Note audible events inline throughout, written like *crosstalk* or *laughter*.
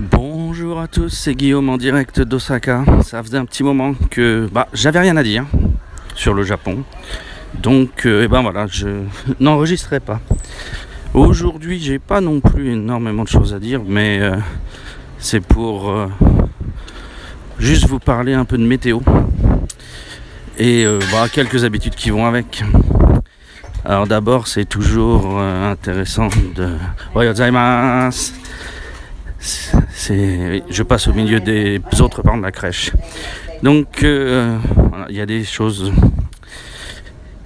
Bonjour à tous, c'est Guillaume en direct d'Osaka. Ça faisait un petit moment que bah, j'avais rien à dire sur le Japon. Donc, euh, eh ben je *laughs* n'enregistrerai pas. Aujourd'hui, j'ai pas non plus énormément de choses à dire, mais euh, c'est pour euh, juste vous parler un peu de météo et bah, quelques habitudes qui vont avec. Alors d'abord, c'est toujours intéressant de... Je passe au milieu des autres parents de la crèche. Donc, il y a des choses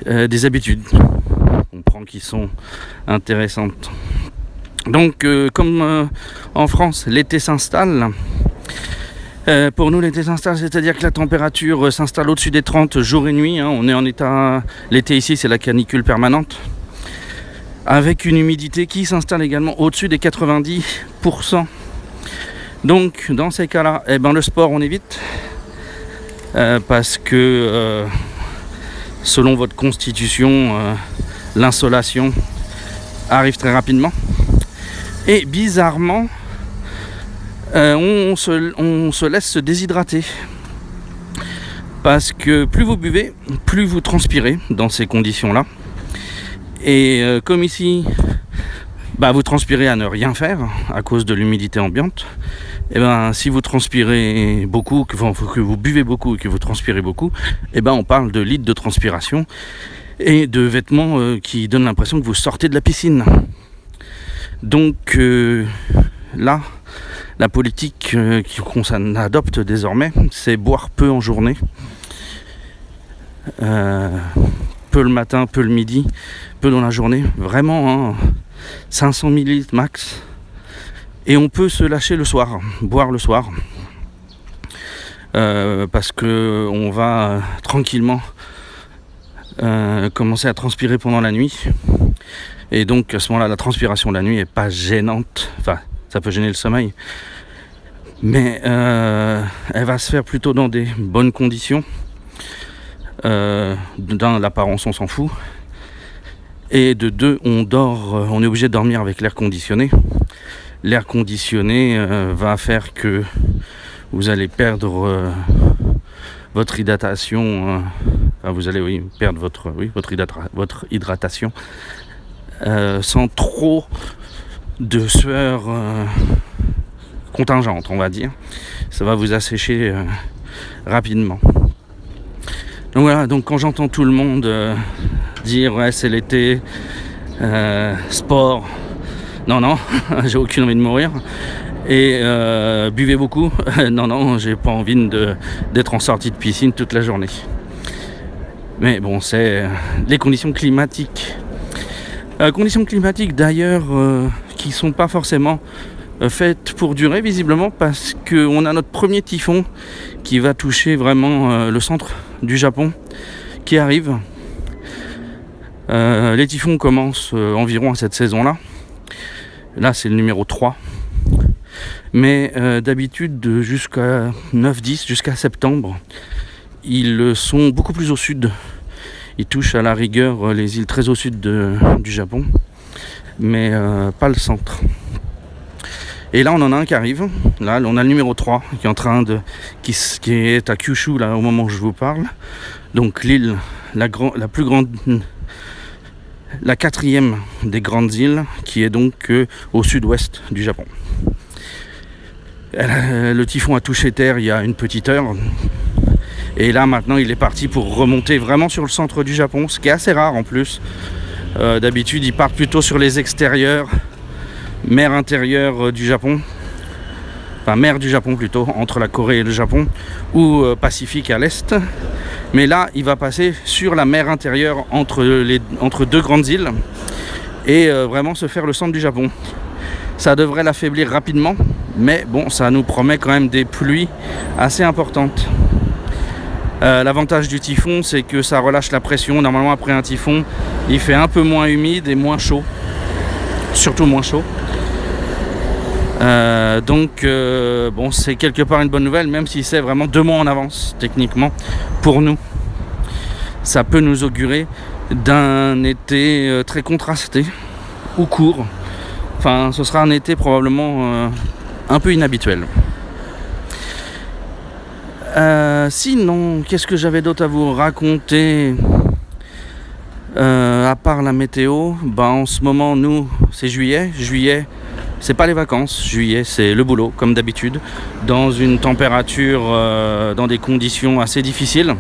euh, des habitudes on prend qui sont intéressantes. Donc, euh, comme euh, en France, l'été s'installe. pour nous, l'été s'installe, c'est-à-dire que la température s'installe au-dessus des 30 jours et nuits. Hein. On est en état. L'été ici, c'est la canicule permanente. Avec une humidité qui s'installe également au-dessus des 90%. Donc, dans ces cas-là, eh ben, le sport, on évite. parce que selon votre constitution, euh, l'insolation arrive très rapidement. Et bizarrement, euh, on, se, laisse se déshydrater. Parce que plus vous buvez, plus vous transpirez dans ces conditions-là. Et euh, comme ici, bah, vous transpirez à ne rien faire à cause de l'humidité ambiante. Et eh ben, si vous transpirez beaucoup, que vous, buvez beaucoup et que vous transpirez beaucoup, et eh ben, on parle de litres de transpiration et de vêtements euh, qui donnent l'impression que vous sortez de la piscine. Donc euh, là, la politique euh, qu'on adopte désormais, c'est boire peu en journée. peu le matin, peu le midi, peu dans la journée. Vraiment, hein, 500 ml max. Et on peut se lâcher le soir, boire le soir. Euh, parce que on va euh, tranquillement euh, commencer à transpirer pendant la nuit. Et donc à ce moment-là, la transpiration de la nuit est pas gênante. Enfin, ça peut gêner le sommeil. Mais elle va se faire plutôt dans des bonnes conditions. dans l'apparence, on s'en fout. Et de deux, on dort, euh, on est obligé de dormir avec l'air conditionné. L'air conditionné euh, va faire que vous allez perdre euh, votre hydratation. enfin, vous allez oui, perdre votre, oui, votre, votre hydratation sans trop de sueur contingente, on va dire. Ça va vous assécher rapidement. Donc voilà, donc quand j'entends tout le monde dire ouais c'est l'été, euh, sport, non non, *laughs* j'ai aucune envie de mourir. Et euh, buvez beaucoup, *laughs* non non, j'ai pas envie d'être en sortie de piscine toute la journée. Mais bon, c'est les conditions climatiques. conditions climatiques d'ailleurs qui sont pas forcément faites pour durer visiblement parce qu'on a notre premier typhon qui va toucher vraiment le centre du Japon qui arrive. Euh, les typhons commencent euh, environ à cette saison-là. Là, c'est le numéro 3. Mais euh, d'habitude, jusqu'à 9-10, jusqu'à septembre, ils sont beaucoup plus au sud. Ils touchent à la rigueur les îles très au sud du Japon, mais pas le centre. Et là, on en a un qui arrive. Là, on a le numéro 3 qui est en train de. qui, est à Kyushu, là, au moment où je vous parle. Donc, l'île, la, la plus grande. La quatrième des grandes îles, qui est donc euh, au sud-ouest du Japon. le typhon a touché terre il y a une petite heure. Et là, maintenant, il est parti pour remonter vraiment sur le centre du Japon, ce qui est assez rare en plus. Euh, d'habitude, il part plutôt sur les extérieurs mer intérieure euh, du Japon, enfin mer du Japon plutôt, entre la Corée et le Japon, ou euh, Pacifique à l'est. Mais là, il va passer sur la mer intérieure entre, deux grandes îles et euh, vraiment se faire le centre du Japon. Ça devrait l'affaiblir rapidement, mais bon, ça nous promet quand même des pluies assez importantes. L'avantage du typhon, c'est que ça relâche la pression. Normalement, après un typhon, il fait un peu moins humide et moins chaud. Surtout moins chaud. Euh, donc, euh, bon, c'est quelque part une bonne nouvelle, même si c'est vraiment deux mois en avance, techniquement, pour nous. Ça peut nous augurer d'un été euh, très contrasté ou court. Enfin, ce sera un été probablement un peu inhabituel. Sinon, qu'est-ce que j'avais d'autre à vous raconter? À part la météo, ben, en ce moment, nous, c'est juillet. Juillet, c'est pas les vacances. Juillet, c'est le boulot, comme d'habitude, dans une température, euh, dans des conditions assez difficiles.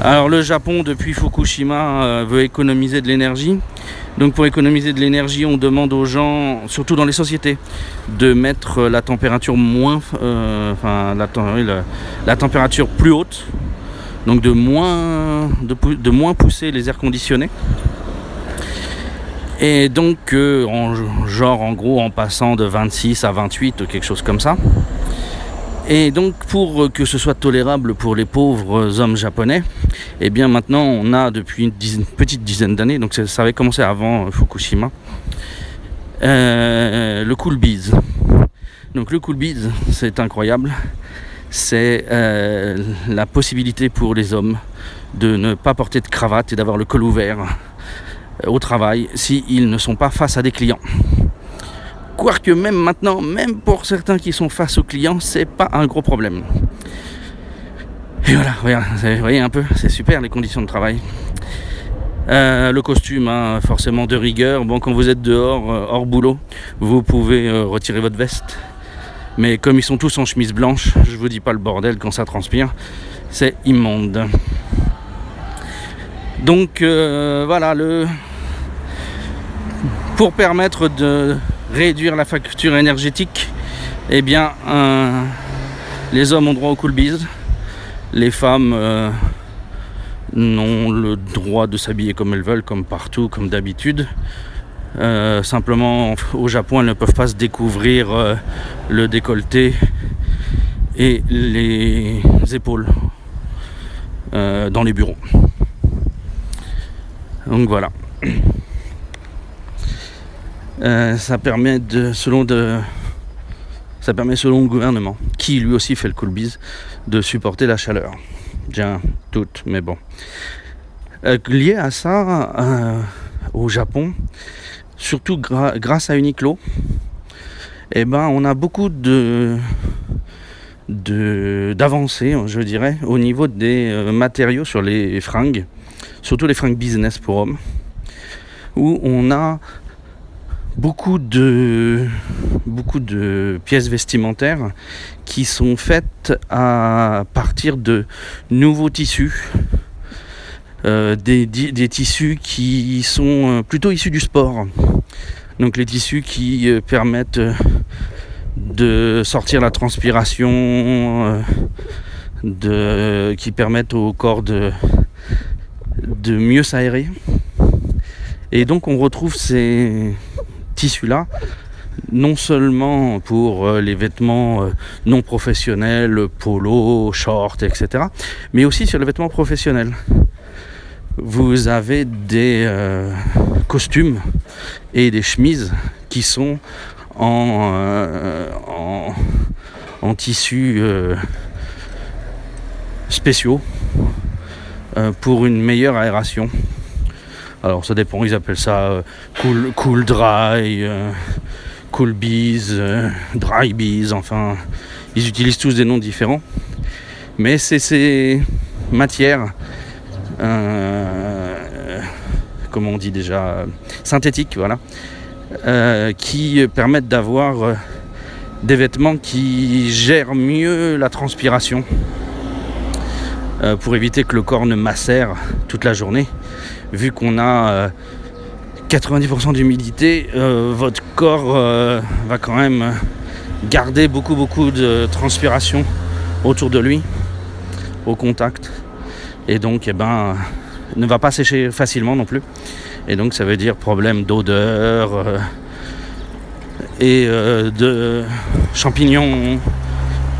Alors, le Japon, depuis Fukushima, veut économiser de l'énergie. Donc pour économiser de l'énergie, on demande aux gens, surtout dans les sociétés, de mettre euh, la, température plus haute, donc de moins, de, moins pousser les airs conditionnés. Et donc, euh, en, genre en gros en passant de 26 à 28, quelque chose comme ça. Et donc pour que ce soit tolérable pour les pauvres hommes japonais, eh bien maintenant on a depuis une, petite dizaine d'années, donc ça, avait commencé avant euh, Fukushima, euh, le cool bees. Donc le cool bees, c'est incroyable. C'est la possibilité pour les hommes de ne pas porter de cravate et d'avoir le col ouvert au travail s'ils ne sont pas face à des clients. Quoique même maintenant, même pour certains qui sont face aux clients, c'est pas un gros problème. Et voilà, vous voyez un peu, c'est super les conditions de travail. Euh, le costume, hein, forcément de rigueur. Bon, quand vous êtes dehors, euh, hors boulot, vous pouvez euh, retirer votre veste. Mais comme ils sont tous en chemise blanche, je vous dis pas le bordel quand ça transpire, c'est immonde. Donc voilà, le pour permettre de réduire la facture énergétique, eh bien, les hommes ont droit au cool bise. Les femmes euh, n'ont le droit de s'habiller comme elles veulent, comme partout, comme d'habitude. Euh, simplement, au Japon, elles ne peuvent pas se découvrir euh, le décolleté et les épaules dans les bureaux. Donc voilà. Euh, ça permet selon de, ça permet selon le gouvernement, qui lui aussi fait le cool bise, de supporter la chaleur. Bien, toute, mais bon. Euh, lié à ça, euh, au Japon, surtout grâce à Uniqlo, eh ben, on a beaucoup de d'avancées, je dirais, au niveau des matériaux sur les fringues, surtout les fringues business pour hommes, où on a beaucoup de, beaucoup de pièces vestimentaires qui sont faites à partir de nouveaux tissus. Euh, des, tissus qui sont euh, plutôt issus du sport. Donc les tissus qui euh, permettent de sortir la transpiration, de, qui permettent au corps de, de mieux s'aérer. Et donc on retrouve ces, tissu-là, non seulement pour euh, les vêtements euh, non professionnels, polo, shorts, etc., mais aussi sur les vêtements professionnels. Vous avez des euh, costumes et des chemises qui sont en, en, tissus spéciaux pour une meilleure aération. Alors ça dépend, ils appellent ça euh, cool, dry, euh, cool bees, euh, dry bees, enfin, ils utilisent tous des noms différents. Mais c'est ces matières, comment on dit déjà, synthétiques, voilà, qui permettent d'avoir des vêtements qui gèrent mieux la transpiration pour éviter que le corps ne macère toute la journée vu qu'on a 90% euh, d'humidité, euh, votre corps euh, va quand même garder beaucoup beaucoup de transpiration autour de lui, au contact. Et donc, eh ben, ne va pas sécher facilement non plus. Et donc, ça veut dire problème d'odeur et de champignons,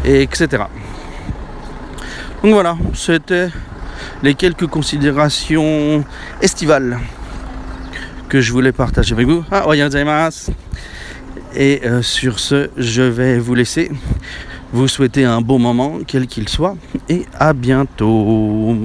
et etc. Donc voilà, c'était les quelques considérations estivales que je voulais partager avec vous. Ah, Et euh, sur ce, je vais vous laisser. Vous souhaiter un beau moment, quel qu'il soit, et à bientôt.